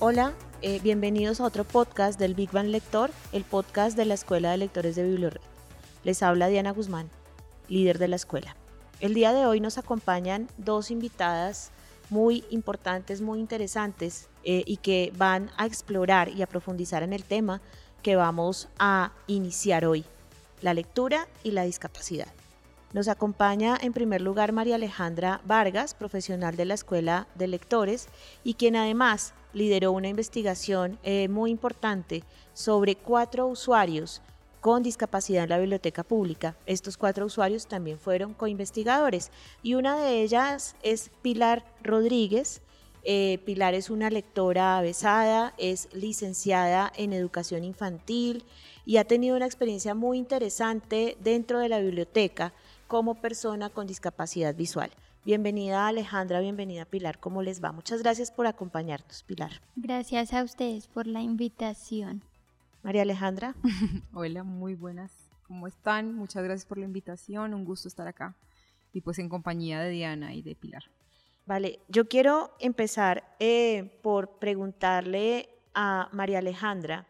Hola, eh, bienvenidos a otro podcast del Big Bang Lector, el podcast de la Escuela de Lectores de Bibliored. Les habla Diana Guzmán, líder de la escuela. El día de hoy nos acompañan dos invitadas muy importantes, muy interesantes eh, y que van a explorar y a profundizar en el tema que vamos a iniciar hoy, la lectura y la discapacidad. Nos acompaña en primer lugar María Alejandra Vargas, profesional de la Escuela de Lectores y quien además lideró una investigación eh, muy importante sobre cuatro usuarios con discapacidad en la biblioteca pública. Estos cuatro usuarios también fueron coinvestigadores y una de ellas es Pilar Rodríguez. Eh, Pilar es una lectora avesada, es licenciada en educación infantil y ha tenido una experiencia muy interesante dentro de la biblioteca como persona con discapacidad visual. Bienvenida Alejandra, bienvenida Pilar, ¿cómo les va? Muchas gracias por acompañarnos, Pilar. Gracias a ustedes por la invitación. María Alejandra. Hola, muy buenas. ¿Cómo están? Muchas gracias por la invitación, un gusto estar acá y pues en compañía de Diana y de Pilar. Vale, yo quiero empezar eh, por preguntarle a María Alejandra,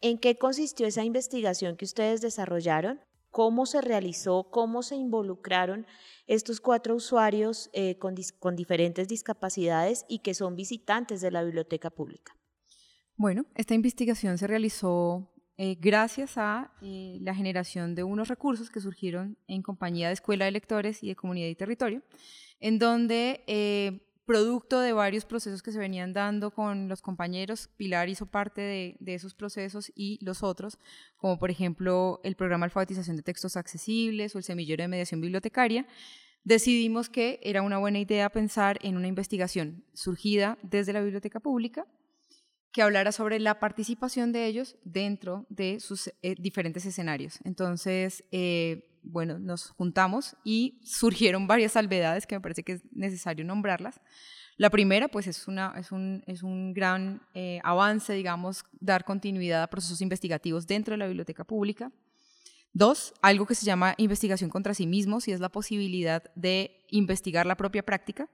¿en qué consistió esa investigación que ustedes desarrollaron? ¿Cómo se realizó? ¿Cómo se involucraron estos cuatro usuarios eh, con, diferentes discapacidades y que son visitantes de la biblioteca pública? Bueno, esta investigación se realizó eh, gracias a eh, la generación de unos recursos que surgieron en compañía de Escuela de Lectores y de Comunidad y Territorio, en donde producto de varios procesos que se venían dando con los compañeros. Pilar hizo parte de, esos procesos y los otros, como por ejemplo el programa alfabetización de textos accesibles o el semillero de mediación bibliotecaria, decidimos que era una buena idea pensar en una investigación surgida desde la biblioteca pública que hablara sobre la participación de ellos dentro de sus eh, diferentes escenarios. Entonces, eh, bueno, nos juntamos y surgieron varias salvedades que me parece que es necesario nombrarlas. La primera, pues es, una, es, un, es un gran eh, avance, digamos, dar continuidad a procesos investigativos dentro de la biblioteca pública. Dos, algo que se llama investigación contra sí mismos y es la posibilidad de investigar la propia práctica.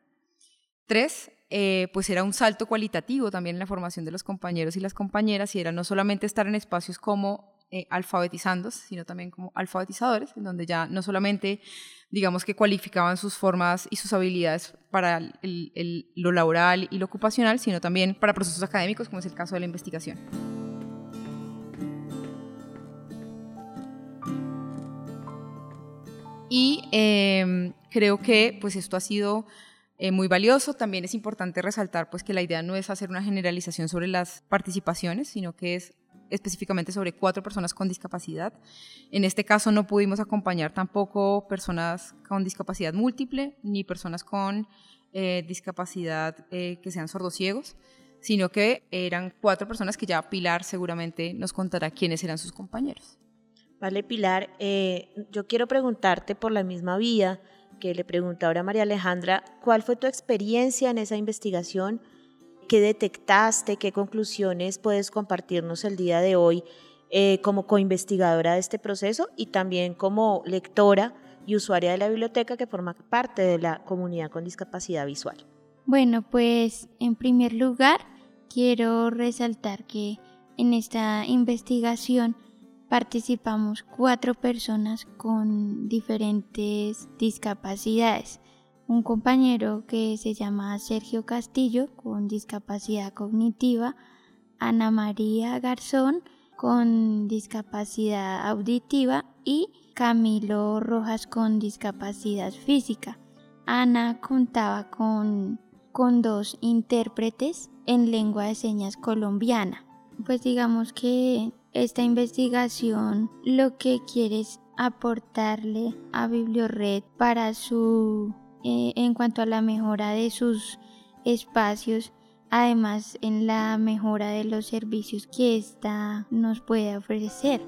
Tres, eh, pues era un salto cualitativo también en la formación de los compañeros y las compañeras y era no solamente estar en espacios como eh, sino también como alfabetizadores, en donde ya no solamente, digamos que cualificaban sus formas y sus habilidades para lo laboral y lo ocupacional, sino también para procesos académicos, como es el caso de la investigación. Y em, creo que pues esto ha sido eh, muy valioso. También es importante resaltar pues, que la idea no es hacer una generalización sobre las participaciones, sino que es específicamente sobre cuatro personas con discapacidad. En este caso no pudimos acompañar tampoco personas con discapacidad múltiple ni personas con eh, discapacidad eh, que sean sordociegos, sino que eran cuatro personas que ya Pilar seguramente nos contará quiénes eran sus compañeros. Vale, Pilar, eh, yo quiero preguntarte por la misma vía que le pregunté ahora María Alejandra, ¿cuál fue tu experiencia en esa investigación? ¿Qué detectaste? ¿Qué conclusiones puedes compartirnos el día de hoy eh, como coinvestigadora de este proceso y también como lectora y usuaria de la biblioteca que forma parte de la comunidad con discapacidad visual? Bueno, pues en primer lugar quiero resaltar que en esta investigación participamos cuatro personas con diferentes discapacidades un compañero que se llama Sergio Castillo con discapacidad cognitiva, Ana María Garzón con discapacidad auditiva y Camilo Rojas con discapacidad física. Ana contaba con, con dos intérpretes en lengua de señas colombiana. Pues digamos que esta investigación lo que quiere es aportarle a Bibliored para su eh, en cuanto a la mejora de sus espacios además en la mejora de los servicios que ésta nos puede ofrecer.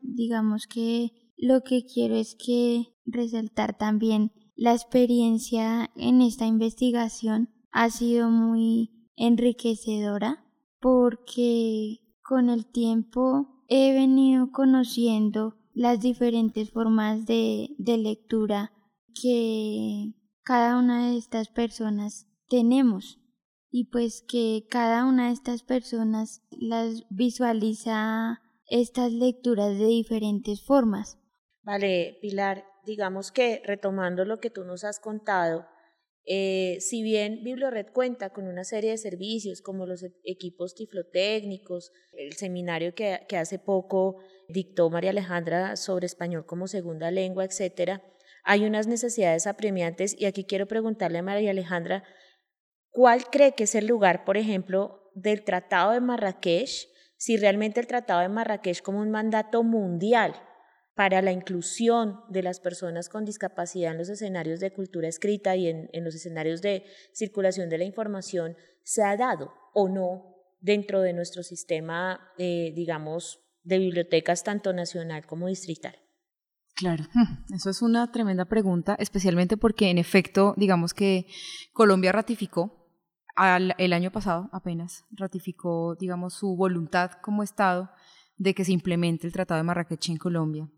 Digamos que lo que quiero es que resaltar también la experiencia en esta investigación ha sido muy enriquecedora porque con el tiempo he venido conociendo las diferentes formas de, de lectura que cada una de estas personas tenemos y pues que cada una de estas personas las visualiza estas lecturas de diferentes formas. Vale, Pilar, digamos que retomando lo que tú nos has contado, eh, si bien BiblioRed cuenta con una serie de servicios como los equipos tiflotécnicos, el seminario que, que hace poco dictó María Alejandra sobre español como segunda lengua, etcétera, hay unas necesidades apremiantes y aquí quiero preguntarle a María Alejandra, ¿cuál cree que es el lugar, por ejemplo, del Tratado de Marrakech, si realmente el Tratado de Marrakech como un mandato mundial para la inclusión de las personas con discapacidad en los escenarios de cultura escrita y en, los escenarios de circulación de la información se ha dado o no dentro de nuestro sistema, eh, digamos, de bibliotecas tanto nacional como distrital. Claro, eso es una tremenda pregunta, especialmente porque en efecto, digamos que Colombia ratificó el año pasado apenas, ratificó, digamos, su voluntad como Estado de que se implemente el Tratado de Marrakech en Colombia.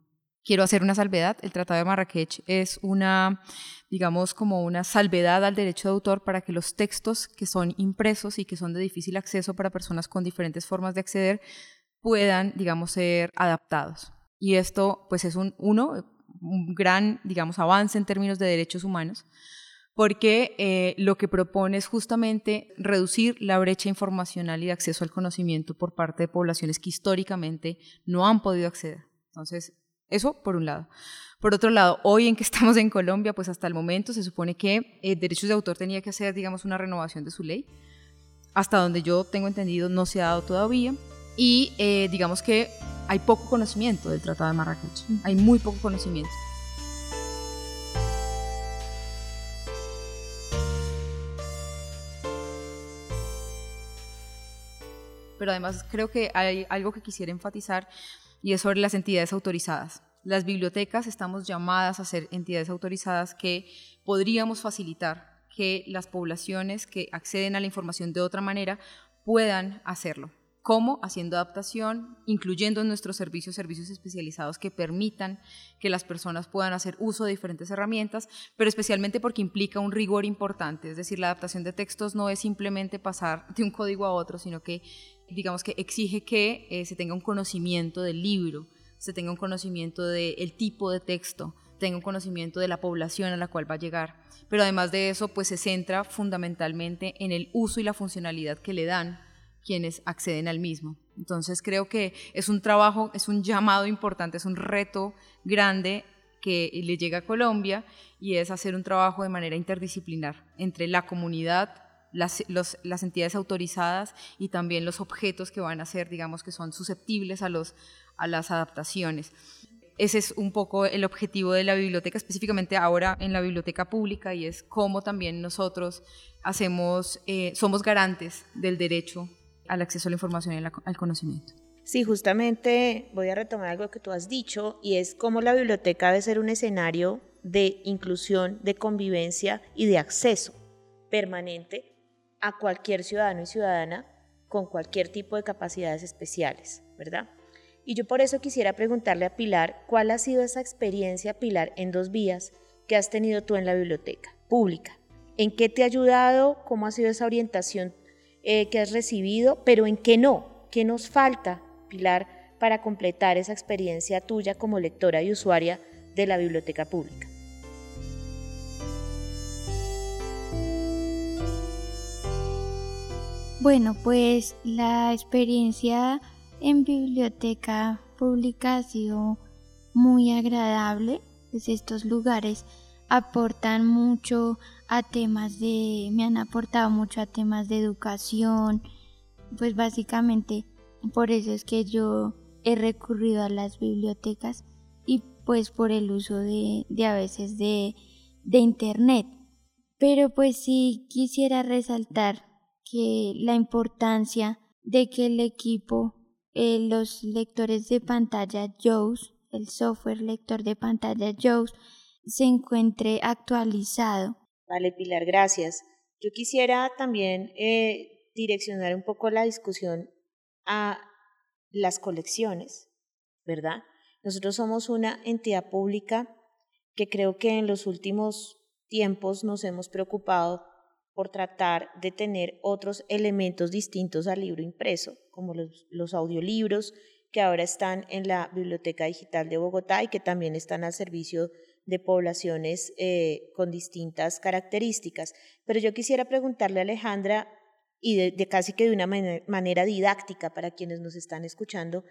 Quiero hacer una salvedad. El Tratado de Marrakech es una, digamos, como una salvedad al derecho de autor para que los textos que son impresos y que son de difícil acceso para personas con diferentes formas de acceder puedan, digamos, ser adaptados. Y esto, pues, es un, uno, un gran, digamos, avance en términos de derechos humanos, porque eh, lo que propone es justamente reducir la brecha informacional y de acceso al conocimiento por parte de poblaciones que históricamente no han podido acceder. Entonces, eso por un lado. Por otro lado, hoy en que estamos en Colombia, pues hasta el momento se supone que eh, derechos de autor tenía que hacer, digamos, una renovación de su ley. Hasta donde yo tengo entendido no se ha dado todavía. Y eh, digamos que hay poco conocimiento del Tratado de Marrakech. Hay muy poco conocimiento. Pero además creo que hay algo que quisiera enfatizar y es sobre las entidades autorizadas. Las bibliotecas estamos llamadas a ser entidades autorizadas que podríamos facilitar que las poblaciones que acceden a la información de otra manera puedan hacerlo. ¿Cómo? Haciendo adaptación, incluyendo en nuestros servicios servicios especializados que permitan que las personas puedan hacer uso de diferentes herramientas, pero especialmente porque implica un rigor importante. Es decir, la adaptación de textos no es simplemente pasar de un código a otro, sino que digamos que exige que eh, se tenga un conocimiento del libro, se tenga un conocimiento del tipo de texto, tenga un conocimiento de la población a la cual va a llegar. Pero además de eso, pues se centra fundamentalmente en el uso y la funcionalidad que le dan quienes acceden al mismo. Entonces creo que es un trabajo, es un llamado importante, es un reto grande que le llega a Colombia y es hacer un trabajo de manera interdisciplinar entre la comunidad, las, las, entidades autorizadas y también los objetos que van a ser, digamos, que son susceptibles a, los, a las adaptaciones. Ese es un poco el objetivo de la biblioteca, específicamente ahora en la biblioteca pública, y es cómo también nosotros hacemos, eh, somos garantes del derecho al acceso a la información y al conocimiento. Sí, justamente voy a retomar algo que tú has dicho, y es cómo la biblioteca debe ser un escenario de inclusión, de convivencia y de acceso permanente a cualquier ciudadano y ciudadana con cualquier tipo de capacidades especiales, ¿verdad? Y yo por eso quisiera preguntarle a Pilar, ¿cuál ha sido esa experiencia, Pilar, en dos vías que has tenido tú en la biblioteca pública? ¿En qué te ha ayudado? ¿Cómo ha sido esa orientación eh, que has recibido? Pero ¿en qué no? ¿Qué nos falta, Pilar, para completar esa experiencia tuya como lectora y usuaria de la biblioteca pública? Bueno, pues la experiencia en biblioteca pública ha sido muy agradable, pues estos lugares aportan mucho a temas de, me han aportado mucho a temas de educación, pues básicamente por eso es que yo he recurrido a las bibliotecas y pues por el uso de, a veces de, de Internet. Pero pues sí quisiera resaltar que la importancia de que el equipo, eh, los lectores de pantalla JAWS, el software lector de pantalla JAWS, se encuentre actualizado. Vale, Pilar, gracias. Yo quisiera también eh, direccionar un poco la discusión a las colecciones, ¿verdad? Nosotros somos una entidad pública que creo que en los últimos tiempos nos hemos preocupado por tratar de tener otros elementos distintos al libro impreso, como los, audiolibros que ahora están en la Biblioteca Digital de Bogotá y que también están al servicio de poblaciones eh, con distintas características. Pero yo quisiera preguntarle a Alejandra, y de, casi que de una manera didáctica para quienes nos están escuchando,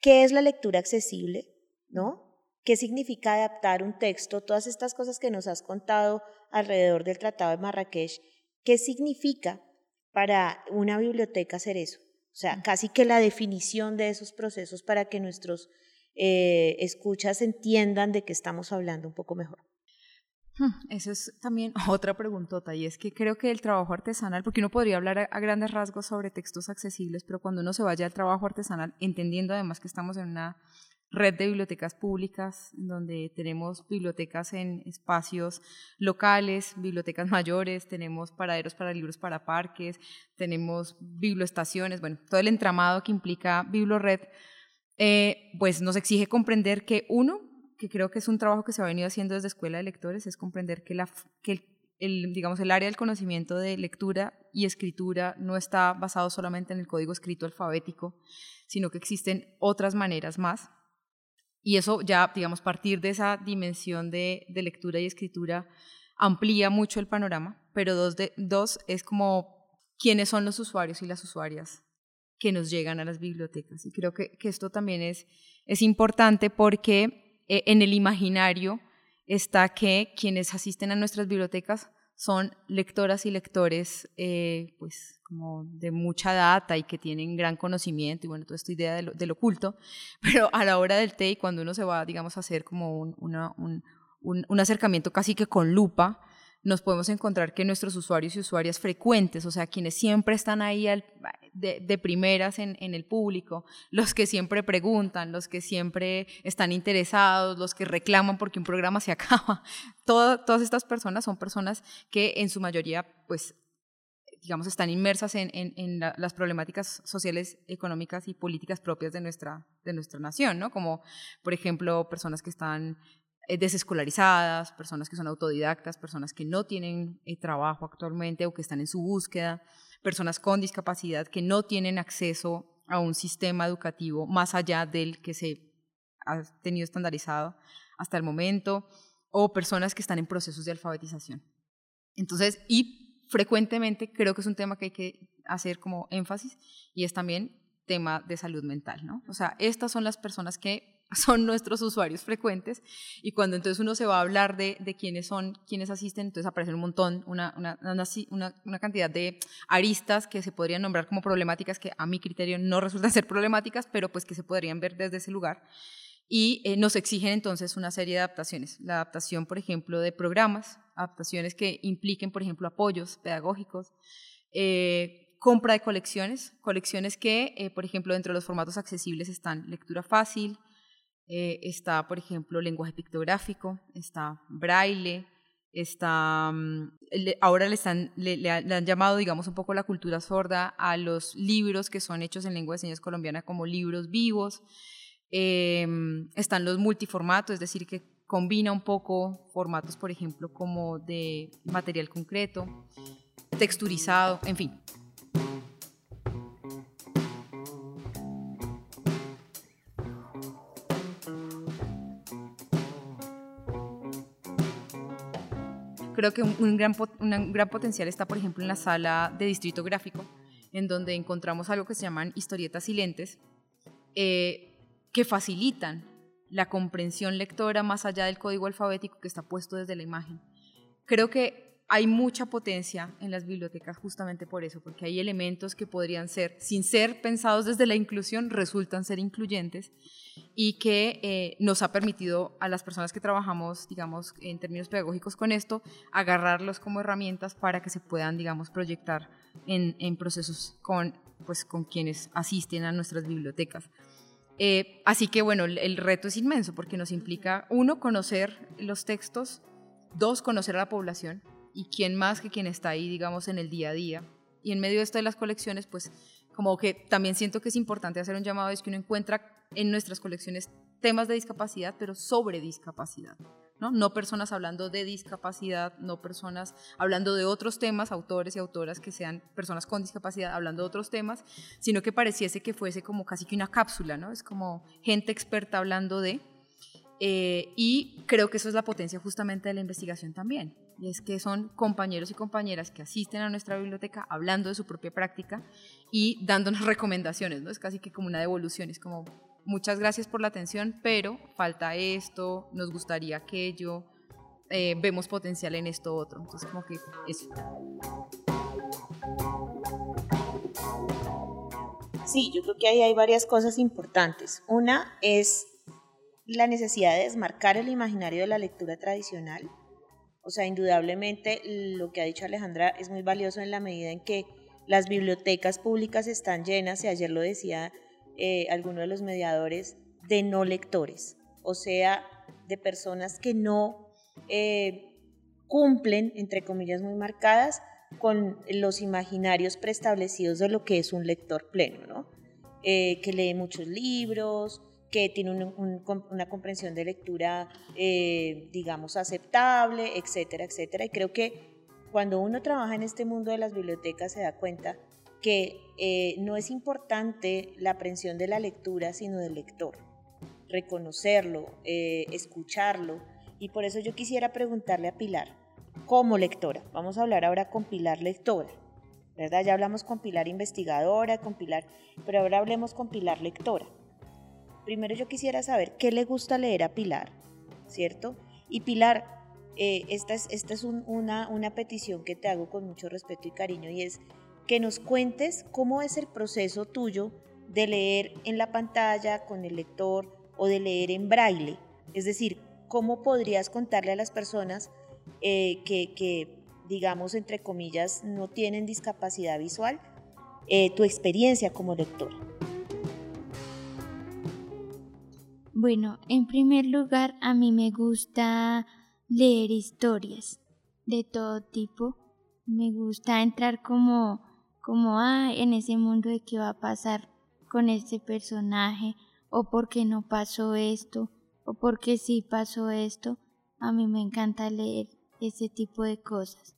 ¿qué es la lectura accesible? ¿No? ¿Qué significa adaptar un texto? Todas estas cosas que nos has contado alrededor del Tratado de Marrakech, ¿qué significa para una biblioteca hacer eso? O sea, casi que la definición de esos procesos para que nuestros eh, escuchas entiendan de qué estamos hablando un poco mejor. Hmm, Esa es también otra preguntota y es que creo que el trabajo artesanal, porque uno podría hablar a, grandes rasgos sobre textos accesibles, pero cuando uno se vaya al trabajo artesanal, entendiendo además que estamos en una red de bibliotecas públicas, donde tenemos bibliotecas en espacios locales, bibliotecas mayores, tenemos paraderos para libros para parques, tenemos biblioestaciones, bueno, todo el entramado que implica BibloRed, eh, pues nos exige comprender que uno, que creo que es un trabajo que se ha venido haciendo desde Escuela de Lectores, es comprender que, la, que el, digamos, el área del conocimiento de lectura y escritura no está basado solamente en el código escrito alfabético, sino que existen otras maneras más. Y eso ya, digamos, partir de esa dimensión de, de lectura y escritura amplía mucho el panorama, pero dos, de, dos es como quiénes son los usuarios y las usuarias que nos llegan a las bibliotecas. Y creo que, que esto también es, es importante porque eh, en el imaginario está que quienes asisten a nuestras bibliotecas son lectoras y lectores eh, pues como de mucha data y que tienen gran conocimiento y bueno, toda esta idea del oculto, pero a la hora del té y cuando uno se va, digamos, a hacer como un, un, un acercamiento casi que con lupa, nos podemos encontrar que nuestros usuarios y usuarias frecuentes, o sea, quienes siempre están ahí de, primeras en, el público, los que siempre preguntan, los que siempre están interesados, los que reclaman porque un programa se acaba, todas estas personas son personas que en su mayoría, pues, digamos, están inmersas en, las problemáticas sociales, económicas y políticas propias de nuestra, de nuestra nación, ¿no? Como, por ejemplo, personas que están desescolarizadas, personas que son autodidactas, personas que no tienen eh, trabajo actualmente o que están en su búsqueda, personas con discapacidad que no tienen acceso a un sistema educativo más allá del que se ha tenido estandarizado hasta el momento, o personas que están en procesos de alfabetización. Entonces, y frecuentemente creo que es un tema que hay que hacer como énfasis y es también tema de salud mental, ¿no? O sea, estas son las personas que son nuestros usuarios frecuentes y cuando entonces uno se va a hablar de, de quiénes son, quiénes asisten, entonces aparece un montón, una, una, una, una, cantidad de aristas que se podrían nombrar como problemáticas que a mi criterio no resultan ser problemáticas, pero pues que se podrían ver desde ese lugar. Y eh, nos exigen entonces una serie de adaptaciones. La adaptación, por ejemplo, de programas, adaptaciones que impliquen, por ejemplo, apoyos pedagógicos, eh, compra de colecciones, colecciones que, eh, por ejemplo, dentro de los formatos accesibles están lectura fácil, eh, está, por ejemplo, lenguaje pictográfico, está braille, está, mm, ahora le, están, le, han llamado, digamos, un poco la cultura sorda a los libros que son hechos en lengua de señas colombiana como libros vivos. Em, están los multiformatos, es decir, que combina un poco formatos, por ejemplo, como de material concreto, texturizado, en fin. Creo que un, gran, un gran potencial está, por ejemplo, en la sala de distrito gráfico, en donde encontramos algo que se llaman historietas silentes, eh, que facilitan la comprensión lectora más allá del código alfabético que está puesto desde la imagen. Creo que hay mucha potencia en las bibliotecas justamente por eso, porque hay elementos que podrían ser, sin ser pensados desde la inclusión, resultan ser incluyentes y que eh, nos ha permitido a las personas que trabajamos, digamos, en términos pedagógicos con esto, agarrarlos como herramientas para que se puedan, digamos, proyectar en, en procesos con, pues, con quienes asisten a nuestras bibliotecas. Eh, así que bueno, el, reto es inmenso porque nos implica, uno, conocer los textos, dos, conocer a la población y quién más que quien está ahí, digamos, en el día a día. Y en medio de esto de las colecciones, pues como que también siento que es importante hacer un llamado, es que uno encuentra en nuestras colecciones temas de discapacidad, pero sobre discapacidad. ¿no? personas hablando de discapacidad, no personas hablando de otros temas, autores y autoras que sean personas con discapacidad hablando de otros temas, sino que pareciese que fuese como casi que una cápsula, ¿no? Es como gente experta hablando de... Eh, y creo que eso es la potencia justamente de la investigación también. Y es que son compañeros y compañeras que asisten a nuestra biblioteca hablando de su propia práctica y dándonos recomendaciones, ¿no? Es casi que como una devolución, es como muchas gracias por la atención, pero falta esto, nos gustaría aquello, eh, vemos potencial en esto otro. Entonces, como que eso. Sí, yo creo que ahí hay varias cosas importantes. Una es la necesidad de desmarcar el imaginario de la lectura tradicional. O sea, indudablemente lo que ha dicho Alejandra es muy valioso en la medida en que las bibliotecas públicas están llenas, y ayer lo decía eh, alguno de los mediadores de no lectores, o sea, de personas que no eh, cumplen, entre comillas muy marcadas, con los imaginarios preestablecidos de lo que es un lector pleno, ¿no? Eh, que lee muchos libros, que tiene una comprensión de lectura, digamos, aceptable, etcétera, etcétera. Y creo que cuando uno trabaja en este mundo de las bibliotecas se da cuenta que eh, no es importante la aprensión de la lectura, sino del lector. Reconocerlo, eh, escucharlo. Y por eso yo quisiera preguntarle a Pilar, como lectora, vamos a hablar ahora con Pilar lectora, ¿verdad? Ya hablamos con Pilar investigadora, con Pilar, pero ahora hablemos con Pilar lectora. Primero yo quisiera saber qué le gusta leer a Pilar, ¿cierto? Y Pilar, eh, esta es, una, petición que te hago con mucho respeto y cariño y es, que nos cuentes cómo es el proceso tuyo de leer en la pantalla con el lector o de leer en braille. Es decir, cómo podrías contarle a las personas eh, que, digamos, entre comillas, no tienen discapacidad visual, eh, tu experiencia como lector. Bueno, en primer lugar, a mí me gusta leer historias de todo tipo. Me gusta entrar como como, ah, en ese mundo de qué va a pasar con este personaje, o por qué no pasó esto, o por qué sí pasó esto. A mí me encanta leer ese tipo de cosas.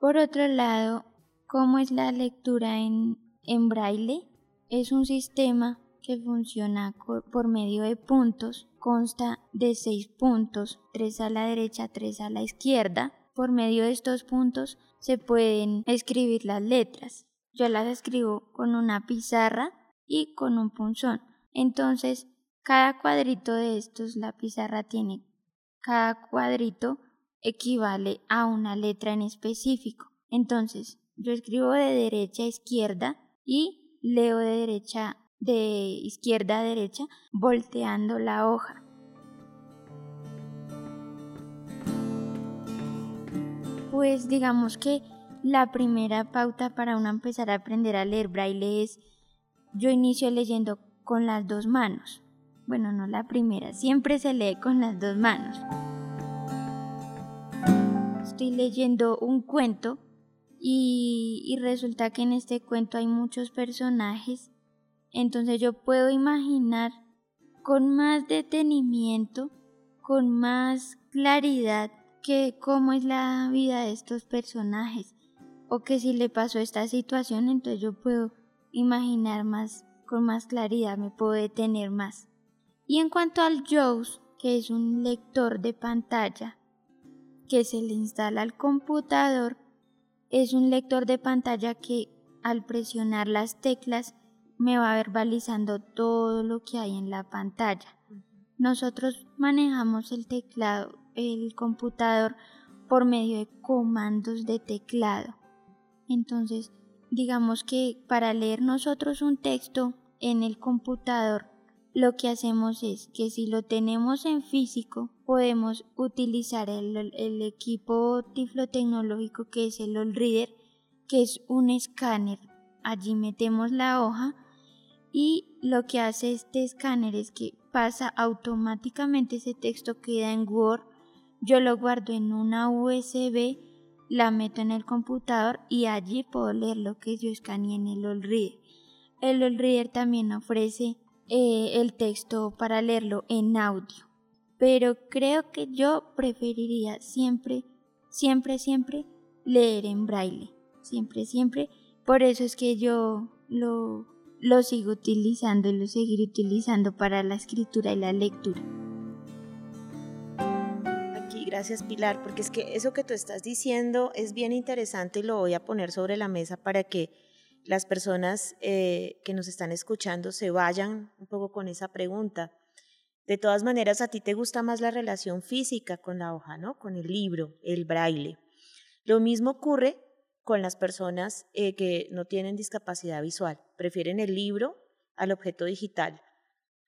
Por otro lado, ¿cómo es la lectura en, en braille? Es un sistema que funciona por medio de puntos, consta de seis puntos, tres a la derecha, tres a la izquierda. Por medio de estos puntos se pueden escribir las letras. Yo las escribo con una pizarra y con un punzón. Entonces, cada cuadrito de estos, la pizarra tiene, cada cuadrito equivale a una letra en específico. Entonces, yo escribo de derecha a izquierda y leo de derecha de izquierda a derecha volteando la hoja. Pues digamos que la primera pauta para uno empezar a aprender a leer braille es yo inicio leyendo con las dos manos. Bueno, no la primera, siempre se lee con las dos manos. Estoy leyendo un cuento y, y resulta que en este cuento hay muchos personajes, entonces yo puedo imaginar con más detenimiento, con más claridad que cómo es la vida de estos personajes o que si le pasó esta situación, entonces yo puedo imaginar más con más claridad, me puedo detener más. Y en cuanto al JAWS, que es un lector de pantalla que se le instala al computador, es un lector de pantalla que al presionar las teclas me va verbalizando todo lo que hay en la pantalla. Nosotros manejamos el teclado, el computador por medio de comandos de teclado. Entonces, digamos que para leer nosotros un texto en el computador, lo que hacemos es que si lo tenemos en físico, podemos utilizar el, el equipo tiflotecnológico que es el All Reader, que es un escáner. Allí metemos la hoja y lo que hace este escáner es que pasa automáticamente ese texto queda en Word, yo lo guardo en una USB, la meto en el computador y allí puedo leer lo que yo escaneé en el All Reader. El All Reader también ofrece eh, el texto para leerlo en audio, pero creo que yo preferiría siempre, siempre, siempre leer en braille, siempre, siempre. Por eso es que yo lo lo sigo utilizando y lo seguiré utilizando para la escritura y la lectura. Aquí, gracias Pilar, porque es que eso que tú estás diciendo es bien interesante y lo voy a poner sobre la mesa para que las personas eh, que nos están escuchando se vayan un poco con esa pregunta. De todas maneras, a ti te gusta más la relación física con la hoja, ¿no? Con el libro, el braille. Lo mismo ocurre con las personas eh, que no tienen discapacidad visual. Prefieren el libro al objeto digital.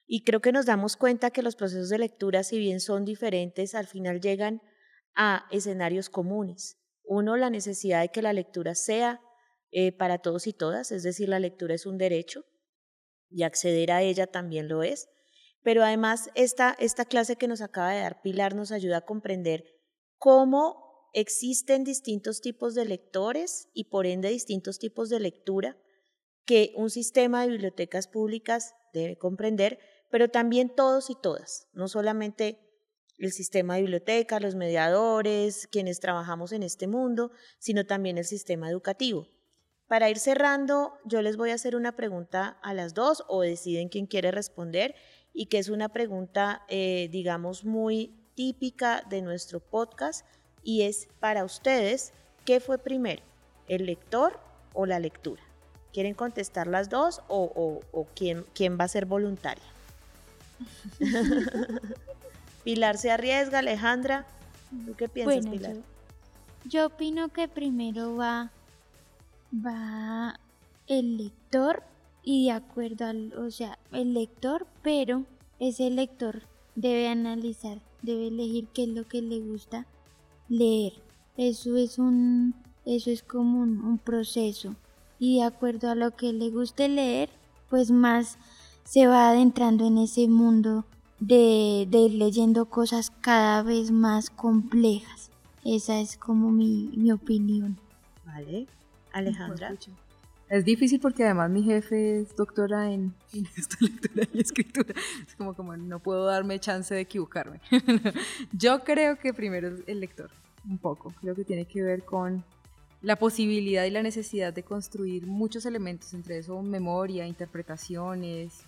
Y creo que nos damos cuenta que los procesos de lectura, si bien son diferentes, al final llegan a escenarios comunes. Uno, la necesidad de que la lectura sea eh, para todos y todas, es decir, la lectura es un derecho y acceder a ella también lo es. Pero además, esta, esta clase que nos acaba de dar Pilar nos ayuda a comprender cómo existen distintos tipos de lectores y por ende distintos tipos de lectura que un sistema de bibliotecas públicas debe comprender, pero también todos y todas, no solamente el sistema de bibliotecas, los mediadores, quienes trabajamos en este mundo, sino también el sistema educativo. Para ir cerrando, yo les voy a hacer una pregunta a las dos o deciden quién quiere responder y que es una pregunta, eh, digamos, muy típica de nuestro podcast y es para ustedes, ¿qué fue primero? ¿El lector o la lectura? ¿Quieren contestar las dos o, quién, quién va a ser voluntaria? Pilar se arriesga, Alejandra. ¿Tú qué piensas, Pilar? Yo, opino que primero va, va el lector y de acuerdo al, o sea, el lector, pero ese lector debe analizar, debe elegir qué es lo que le gusta leer. Eso es un eso es como un, proceso y de acuerdo a lo que le guste leer, pues más se va adentrando en ese mundo de, de ir leyendo cosas cada vez más complejas. Esa es como mi, mi opinión. Vale, Alejandra. Es difícil porque además mi jefe es doctora en, en lectura y escritura. Es como, como no puedo darme chance de equivocarme. Yo creo que primero el lector un poco. Creo que tiene que ver con la posibilidad y la necesidad de construir muchos elementos, entre eso memoria, interpretaciones,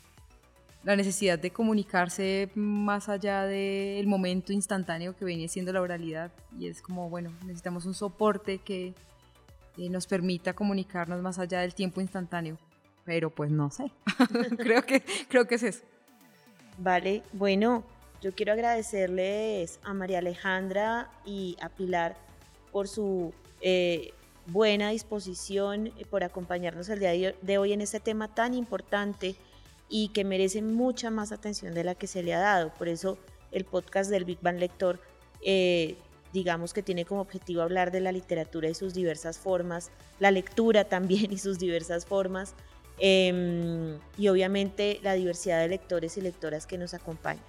la necesidad de comunicarse más allá del momento instantáneo que venía siendo la oralidad. Y es como, bueno, necesitamos un soporte que nos permita comunicarnos más allá del tiempo instantáneo. Pero pues no sé, creo, que, creo que es eso. Vale, bueno, yo quiero agradecerles a María Alejandra y a Pilar por su eh, buena disposición, eh, por acompañarnos el día de hoy en este tema tan importante y que merece mucha más atención de la que se le ha dado. Por eso el podcast del Big Bang Lector, eh, digamos que tiene como objetivo hablar de la literatura y sus diversas formas, la lectura también y sus diversas formas, em, y obviamente la diversidad de lectores y lectoras que nos acompañan.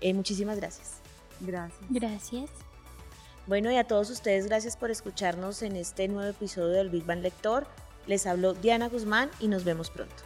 Eh, muchísimas gracias. Gracias. Gracias. Bueno, y a todos ustedes, gracias por escucharnos en este nuevo episodio del Big Bang Lector. Les habló Diana Guzmán y nos vemos pronto.